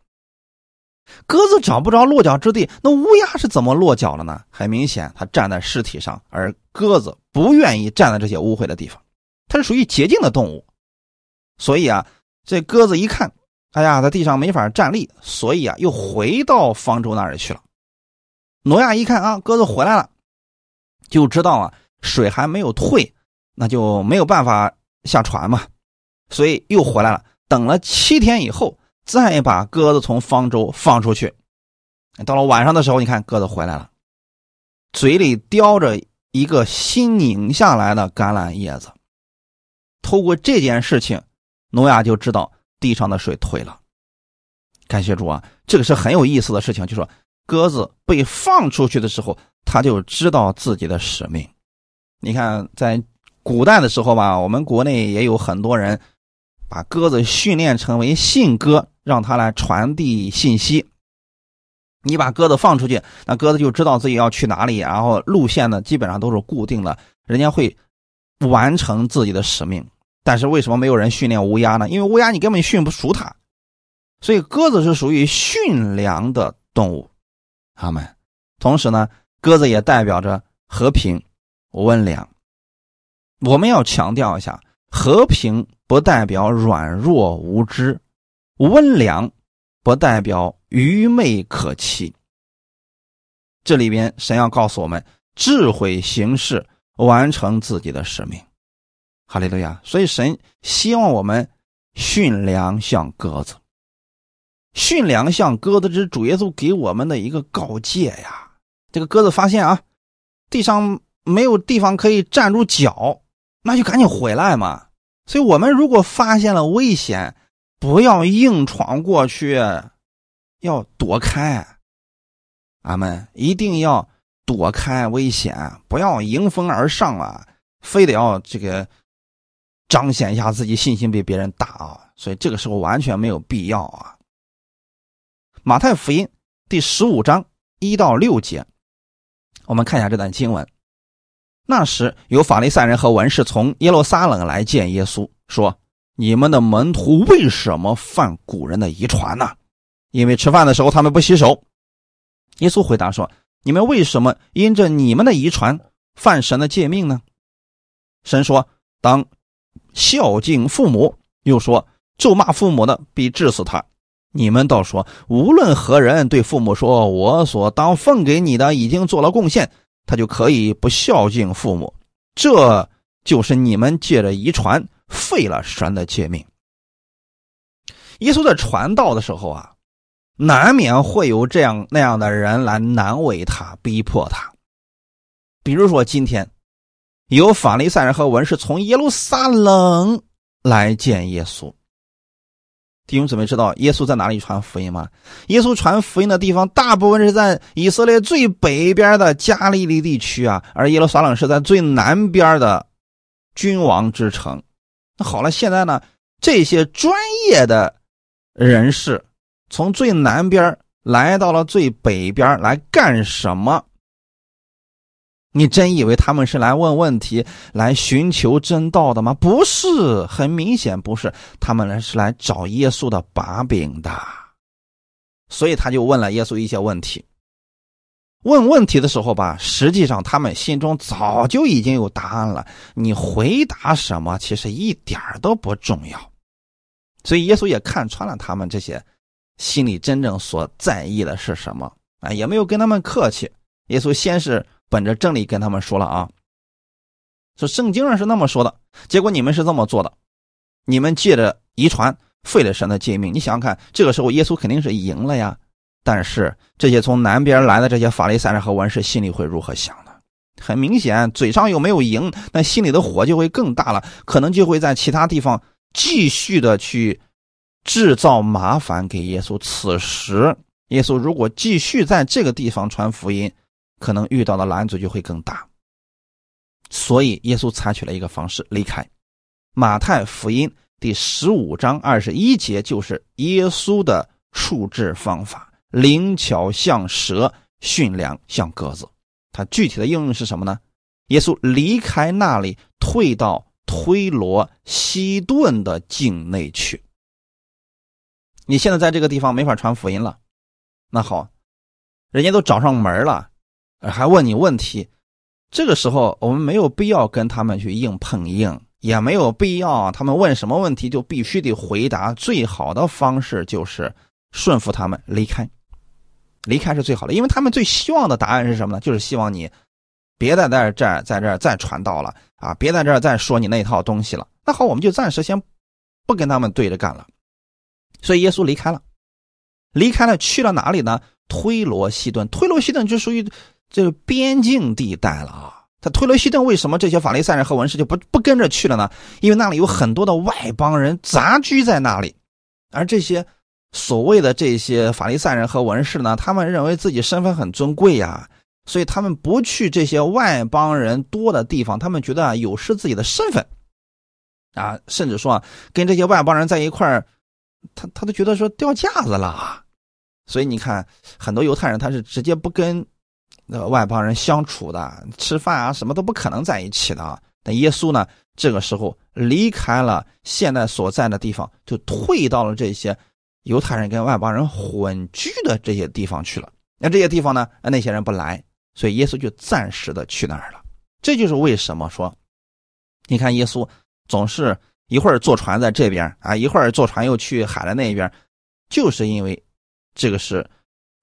鸽子找不着落脚之地，那乌鸦是怎么落脚的呢？很明显，它站在尸体上，而鸽子不愿意站在这些污秽的地方，它是属于洁净的动物，所以啊，这鸽子一看，哎呀，在地上没法站立，所以啊，又回到方舟那儿去了。挪亚一看啊，鸽子回来了，就知道啊，水还没有退，那就没有办法下船嘛，所以又回来了。等了七天以后，再把鸽子从方舟放出去。到了晚上的时候，你看鸽子回来了，嘴里叼着一个新拧下来的橄榄叶子。透过这件事情，挪亚就知道地上的水退了。感谢主啊，这个是很有意思的事情，就说。鸽子被放出去的时候，他就知道自己的使命。你看，在古代的时候吧，我们国内也有很多人把鸽子训练成为信鸽，让它来传递信息。你把鸽子放出去，那鸽子就知道自己要去哪里，然后路线呢基本上都是固定的，人家会完成自己的使命。但是为什么没有人训练乌鸦呢？因为乌鸦你根本训不熟它，所以鸽子是属于驯良的动物。他们，同时呢，鸽子也代表着和平、温良。我们要强调一下，和平不代表软弱无知，温良不代表愚昧可欺。这里边神要告诉我们，智慧行事，完成自己的使命。哈利路亚！所以神希望我们驯良像鸽子。驯良像鸽子，之主耶稣给我们的一个告诫呀。这个鸽子发现啊，地上没有地方可以站住脚，那就赶紧回来嘛。所以，我们如果发现了危险，不要硬闯过去，要躲开。俺们一定要躲开危险，不要迎风而上啊！非得要这个彰显一下自己信心，被别人打啊！所以，这个时候完全没有必要啊。马太福音第十五章一到六节，我们看一下这段经文。那时有法利赛人和文士从耶路撒冷来见耶稣，说：“你们的门徒为什么犯古人的遗传呢？因为吃饭的时候他们不洗手。”耶稣回答说：“你们为什么因着你们的遗传犯神的诫命呢？”神说：“当孝敬父母。”又说：“咒骂父母的，必治死他。”你们倒说，无论何人对父母说：“我所当奉给你的已经做了贡献”，他就可以不孝敬父母。这就是你们借着遗传废了神的诫命。耶稣在传道的时候啊，难免会有这样那样的人来难为他、逼迫他。比如说，今天有法利赛人和文士从耶路撒冷来见耶稣。弟兄姊妹，知道耶稣在哪里传福音吗？耶稣传福音的地方，大部分是在以色列最北边的加利利地区啊，而耶路撒冷是在最南边的君王之城。那好了，现在呢，这些专业的人士从最南边来到了最北边来干什么？你真以为他们是来问问题、来寻求真道的吗？不是，很明显不是，他们来是来找耶稣的把柄的。所以他就问了耶稣一些问题。问问题的时候吧，实际上他们心中早就已经有答案了。你回答什么，其实一点都不重要。所以耶稣也看穿了他们这些心里真正所在意的是什么啊，也没有跟他们客气。耶稣先是。本着正理跟他们说了啊，说圣经上是那么说的，结果你们是这么做的，你们借着遗传废了神的诫命。你想想看，这个时候耶稣肯定是赢了呀。但是这些从南边来的这些法利赛人和文士心里会如何想呢？很明显，嘴上又没有赢，那心里的火就会更大了，可能就会在其他地方继续的去制造麻烦给耶稣。此时，耶稣如果继续在这个地方传福音，可能遇到的拦阻就会更大，所以耶稣采取了一个方式离开。马太福音第十五章二十一节就是耶稣的处置方法：灵巧像蛇，驯良像鸽子。它具体的应用是什么呢？耶稣离开那里，退到推罗西顿的境内去。你现在在这个地方没法传福音了，那好，人家都找上门了。还问你问题，这个时候我们没有必要跟他们去硬碰硬，也没有必要他们问什么问题就必须得回答。最好的方式就是顺服他们离开，离开是最好的，因为他们最希望的答案是什么呢？就是希望你别在在这儿在这儿再传道了啊，别在这儿再说你那套东西了。那好，我们就暂时先不跟他们对着干了。所以耶稣离开了，离开了去了哪里呢？推罗西顿，推罗西顿就属于。这个边境地带了啊！他推罗西顿为什么这些法利赛人和文士就不不跟着去了呢？因为那里有很多的外邦人杂居在那里，而这些所谓的这些法利赛人和文士呢，他们认为自己身份很尊贵呀，所以他们不去这些外邦人多的地方，他们觉得啊有失自己的身份啊，甚至说啊跟这些外邦人在一块，他他都觉得说掉架子了，所以你看很多犹太人他是直接不跟。那外邦人相处的吃饭啊，什么都不可能在一起的。但耶稣呢，这个时候离开了现在所在的地方，就退到了这些犹太人跟外邦人混居的这些地方去了。那这些地方呢，那些人不来，所以耶稣就暂时的去那儿了。这就是为什么说，你看耶稣总是一会儿坐船在这边啊，一会儿坐船又去海的那边，就是因为这个是。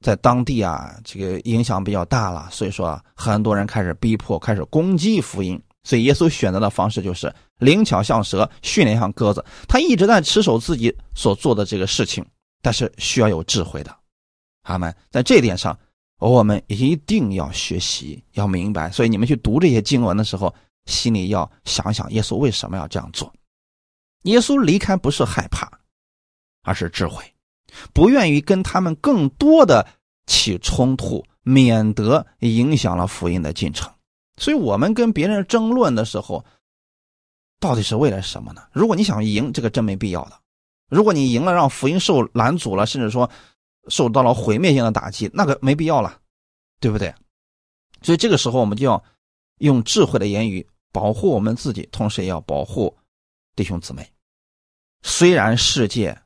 在当地啊，这个影响比较大了，所以说很多人开始逼迫，开始攻击福音。所以耶稣选择的方式就是灵巧像蛇，训练像鸽子。他一直在持守自己所做的这个事情，但是需要有智慧的。他们在这点上，我们一定要学习，要明白。所以你们去读这些经文的时候，心里要想想耶稣为什么要这样做。耶稣离开不是害怕，而是智慧。不愿意跟他们更多的起冲突，免得影响了福音的进程。所以，我们跟别人争论的时候，到底是为了什么呢？如果你想赢，这个真没必要的；如果你赢了，让福音受拦阻了，甚至说受到了毁灭性的打击，那个没必要了，对不对？所以，这个时候我们就要用智慧的言语保护我们自己，同时也要保护弟兄姊妹。虽然世界。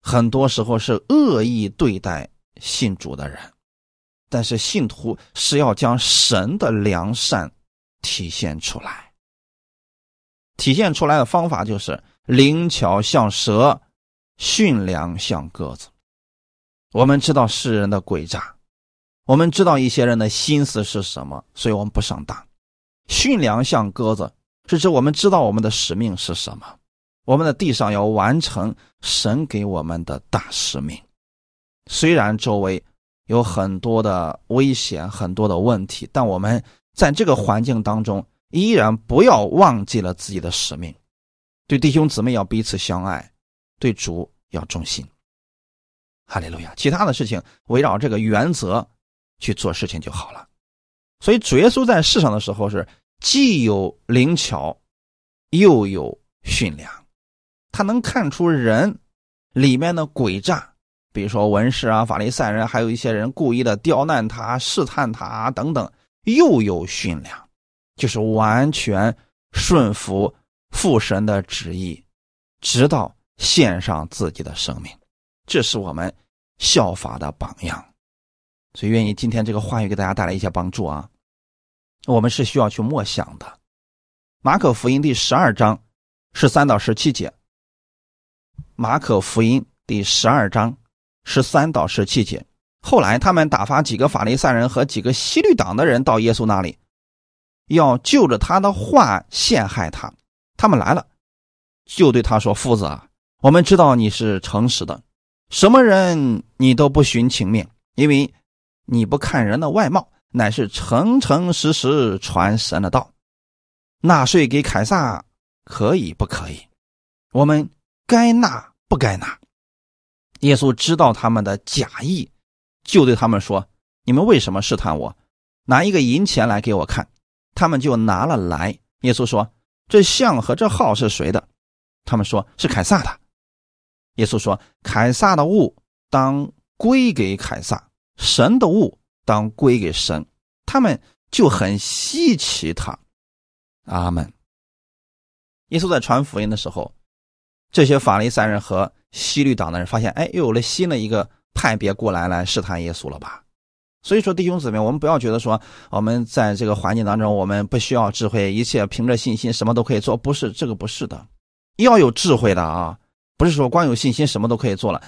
很多时候是恶意对待信主的人，但是信徒是要将神的良善体现出来。体现出来的方法就是灵巧像蛇，驯良像鸽子。我们知道世人的诡诈，我们知道一些人的心思是什么，所以我们不上当。驯良像鸽子，是指我们知道我们的使命是什么。我们的地上要完成神给我们的大使命，虽然周围有很多的危险、很多的问题，但我们在这个环境当中，依然不要忘记了自己的使命。对弟兄姊妹要彼此相爱，对主要忠心。哈利路亚！其他的事情围绕这个原则去做事情就好了。所以主耶稣在世上的时候是既有灵巧，又有驯良，他能看出人里面的诡诈。比如说文士啊、法利赛人，还有一些人故意的刁难他、试探他等等，又有驯良，就是完全顺服父神的旨意，直到献上自己的生命。这是我们效法的榜样。所以，愿意今天这个话语给大家带来一些帮助啊！我们是需要去默想的。马可福音第十二章十三到十七节。马可福音第十二章。十三到十七节，后来他们打发几个法利赛人和几个西律党的人到耶稣那里，要就着他的话陷害他。他们来了，就对他说：“夫子啊，我们知道你是诚实的，什么人你都不徇情面，因为你不看人的外貌，乃是诚诚实实传神的道。纳税给凯撒可以不可以？我们该纳不该纳？”耶稣知道他们的假意，就对他们说：“你们为什么试探我？拿一个银钱来给我看。”他们就拿了来。耶稣说：“这像和这号是谁的？”他们说是凯撒的。耶稣说：“凯撒的物当归给凯撒，神的物当归给神。”他们就很稀奇他。阿门。耶稣在传福音的时候，这些法利赛人和。西律党的人发现，哎，又有了新的一个派别过来来试探耶稣了吧？所以说，弟兄姊妹，我们不要觉得说我们在这个环境当中，我们不需要智慧，一切凭着信心，什么都可以做。不是这个，不是的，要有智慧的啊！不是说光有信心什么都可以做了，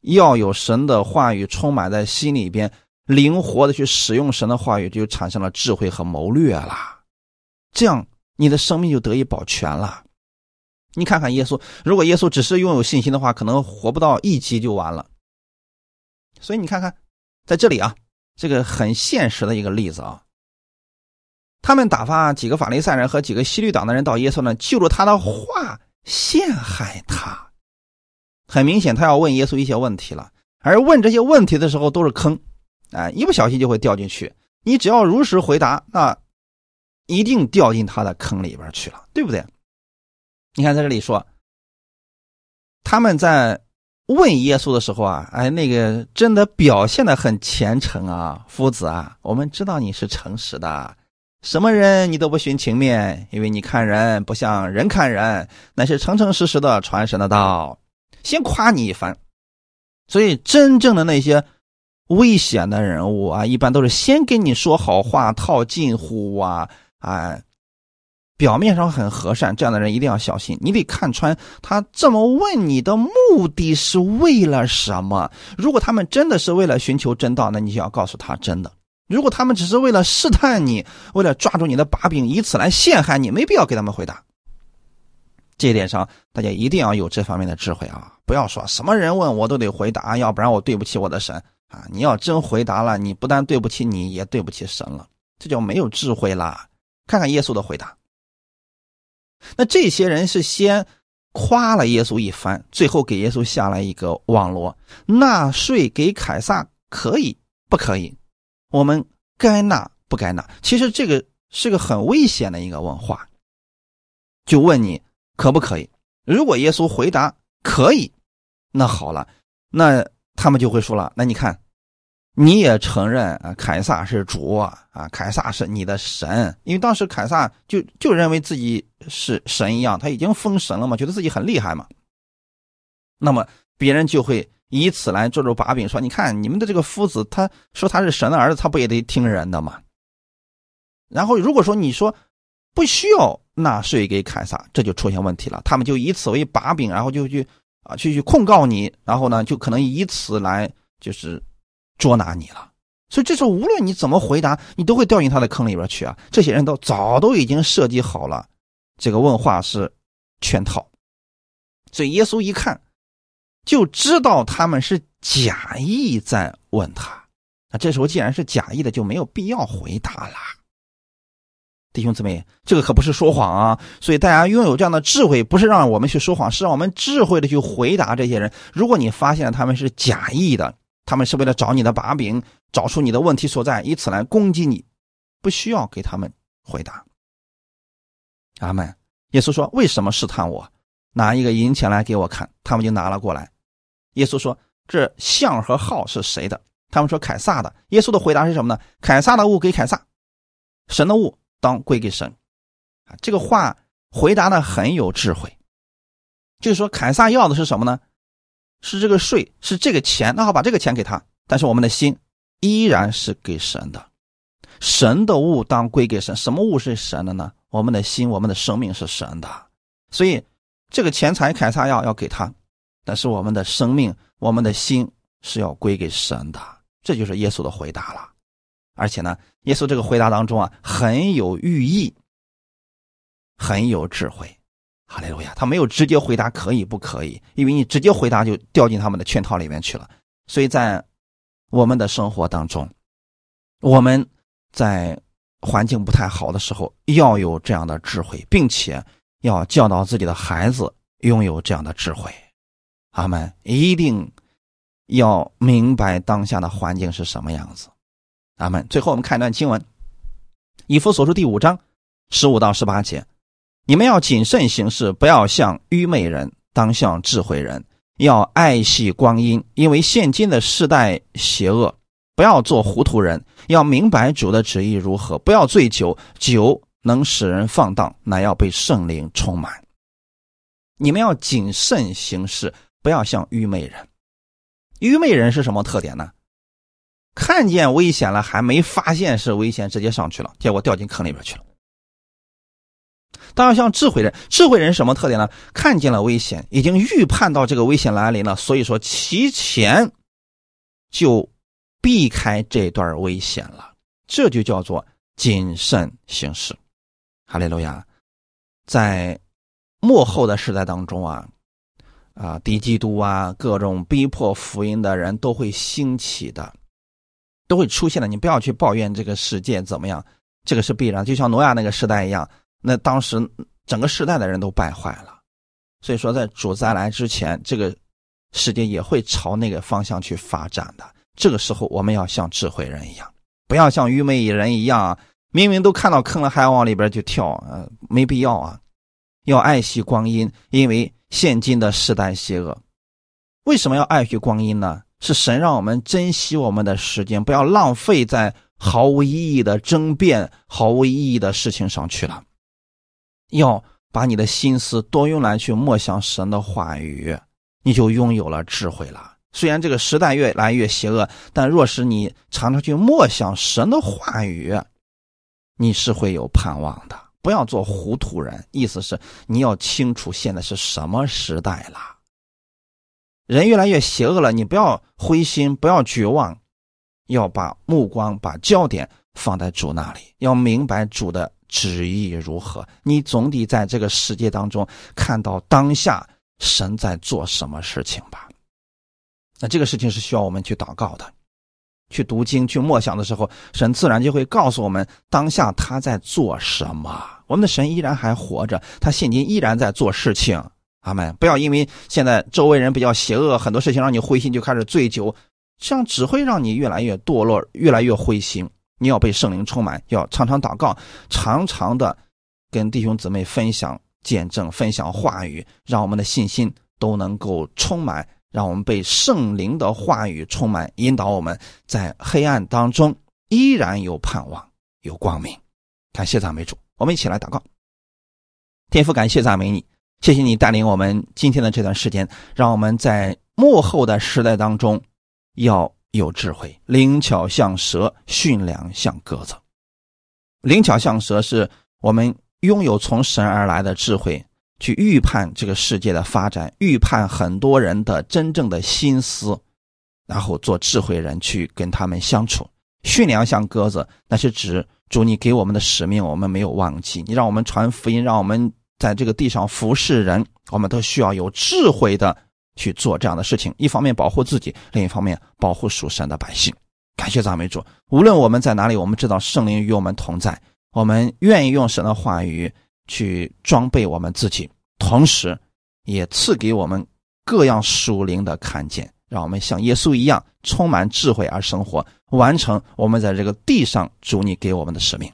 要有神的话语充满在心里边，灵活的去使用神的话语，就产生了智慧和谋略了。这样，你的生命就得以保全了。你看看耶稣，如果耶稣只是拥有信心的话，可能活不到一集就完了。所以你看看，在这里啊，这个很现实的一个例子啊，他们打发几个法利赛人和几个西律党的人到耶稣那，就着他的话陷害他。很明显，他要问耶稣一些问题了，而问这些问题的时候都是坑，哎，一不小心就会掉进去。你只要如实回答，那一定掉进他的坑里边去了，对不对？你看，在这里说，他们在问耶稣的时候啊，哎，那个真的表现的很虔诚啊，夫子啊，我们知道你是诚实的，什么人你都不徇情面，因为你看人不像人看人，那是诚诚实实的传神的道，先夸你一番。所以，真正的那些危险的人物啊，一般都是先跟你说好话，套近乎啊，哎。表面上很和善，这样的人一定要小心。你得看穿他这么问你的目的是为了什么。如果他们真的是为了寻求真道，那你就要告诉他真的；如果他们只是为了试探你，为了抓住你的把柄，以此来陷害你，没必要给他们回答。这一点上，大家一定要有这方面的智慧啊！不要说什么人问我都得回答，要不然我对不起我的神啊！你要真回答了，你不但对不起你，也对不起神了，这叫没有智慧啦。看看耶稣的回答。那这些人是先夸了耶稣一番，最后给耶稣下了一个网罗：纳税给凯撒可以不可以？我们该纳不该纳？其实这个是个很危险的一个问话，就问你可不可以？如果耶稣回答可以，那好了，那他们就会说了：那你看。你也承认啊，凯撒是主啊，凯撒是你的神，因为当时凯撒就就认为自己是神一样，他已经封神了嘛，觉得自己很厉害嘛。那么别人就会以此来做做把柄，说你看你们的这个夫子，他说他是神的儿子，他不也得听人的吗？然后如果说你说不需要纳税给凯撒，这就出现问题了，他们就以此为把柄，然后就去啊去去控告你，然后呢就可能以此来就是。捉拿你了，所以这时候无论你怎么回答，你都会掉进他的坑里边去啊！这些人都早都已经设计好了，这个问话是圈套。所以耶稣一看，就知道他们是假意在问他。那这时候既然是假意的，就没有必要回答了。弟兄姊妹，这个可不是说谎啊！所以大家拥有这样的智慧，不是让我们去说谎，是让我们智慧的去回答这些人。如果你发现他们是假意的，他们是为了找你的把柄，找出你的问题所在，以此来攻击你，不需要给他们回答。阿门。耶稣说：“为什么试探我？拿一个银钱来给我看。”他们就拿了过来。耶稣说：“这像和号是谁的？”他们说：“凯撒的。”耶稣的回答是什么呢？凯撒的物给凯撒，神的物。当归给神，啊，这个话回答的很有智慧。就是说，凯撒要的是什么呢？是这个税，是这个钱。那好，把这个钱给他。但是我们的心依然是给神的，神的物当归给神。什么物是神的呢？我们的心，我们的生命是神的。所以，这个钱财凯撒要要给他，但是我们的生命，我们的心是要归给神的。这就是耶稣的回答了。而且呢，耶稣这个回答当中啊，很有寓意，很有智慧。哈利路亚！他没有直接回答可以不可以，因为你直接回答就掉进他们的圈套里面去了。所以在我们的生活当中，我们在环境不太好的时候，要有这样的智慧，并且要教导自己的孩子拥有这样的智慧。阿门！一定要明白当下的环境是什么样子。阿门。最后，我们看一段经文，《以弗所书》第五章十五到十八节：你们要谨慎行事，不要像愚昧人，当像智慧人；要爱惜光阴，因为现今的世代邪恶。不要做糊涂人，要明白主的旨意如何。不要醉酒，酒能使人放荡，乃要被圣灵充满。你们要谨慎行事，不要像愚昧人。愚昧人是什么特点呢？看见危险了，还没发现是危险，直接上去了，结果掉进坑里边去了。当然，像智慧人，智慧人什么特点呢？看见了危险，已经预判到这个危险来临了，所以说提前就避开这段危险了，这就叫做谨慎行事。哈利路亚！在幕后的时代当中啊，啊，敌基督啊，各种逼迫福音的人都会兴起的。都会出现的，你不要去抱怨这个世界怎么样，这个是必然。就像挪亚那个时代一样，那当时整个时代的人都败坏了，所以说在主再来之前，这个世界也会朝那个方向去发展的。这个时候，我们要像智慧人一样，不要像愚昧人一样，明明都看到坑了，还要往里边去跳，呃，没必要啊。要爱惜光阴，因为现今的时代邪恶。为什么要爱惜光阴呢？是神让我们珍惜我们的时间，不要浪费在毫无意义的争辩、毫无意义的事情上去了。要把你的心思多用来去默想神的话语，你就拥有了智慧了。虽然这个时代越来越邪恶，但若是你常常去默想神的话语，你是会有盼望的。不要做糊涂人，意思是你要清楚现在是什么时代了。人越来越邪恶了，你不要灰心，不要绝望，要把目光、把焦点放在主那里，要明白主的旨意如何。你总得在这个世界当中看到当下神在做什么事情吧？那这个事情是需要我们去祷告的，去读经、去默想的时候，神自然就会告诉我们当下他在做什么。我们的神依然还活着，他现今依然在做事情。阿门！不要因为现在周围人比较邪恶，很多事情让你灰心，就开始醉酒，这样只会让你越来越堕落，越来越灰心。你要被圣灵充满，要常常祷告，常常的跟弟兄姊妹分享见证、分享话语，让我们的信心都能够充满，让我们被圣灵的话语充满，引导我们在黑暗当中依然有盼望、有光明。感谢赞美主，我们一起来祷告。天父，感谢赞美你。谢谢你带领我们今天的这段时间，让我们在幕后的时代当中要有智慧，灵巧像蛇，驯良像鸽子。灵巧像蛇是我们拥有从神而来的智慧，去预判这个世界的发展，预判很多人的真正的心思，然后做智慧人去跟他们相处。驯良像鸽子，那是指主你给我们的使命，我们没有忘记，你让我们传福音，让我们。在这个地上服侍人，我们都需要有智慧的去做这样的事情，一方面保护自己，另一方面保护属神的百姓。感谢赞美主！无论我们在哪里，我们知道圣灵与我们同在，我们愿意用神的话语去装备我们自己，同时也赐给我们各样属灵的看见，让我们像耶稣一样充满智慧而生活，完成我们在这个地上主你给我们的使命。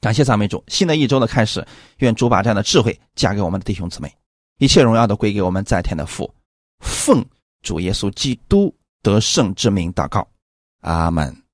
感谢赞美主！新的一周的开始，愿主把这样的智慧加给我们的弟兄姊妹，一切荣耀都归给我们在天的父。奉主耶稣基督得胜之名祷告，阿门。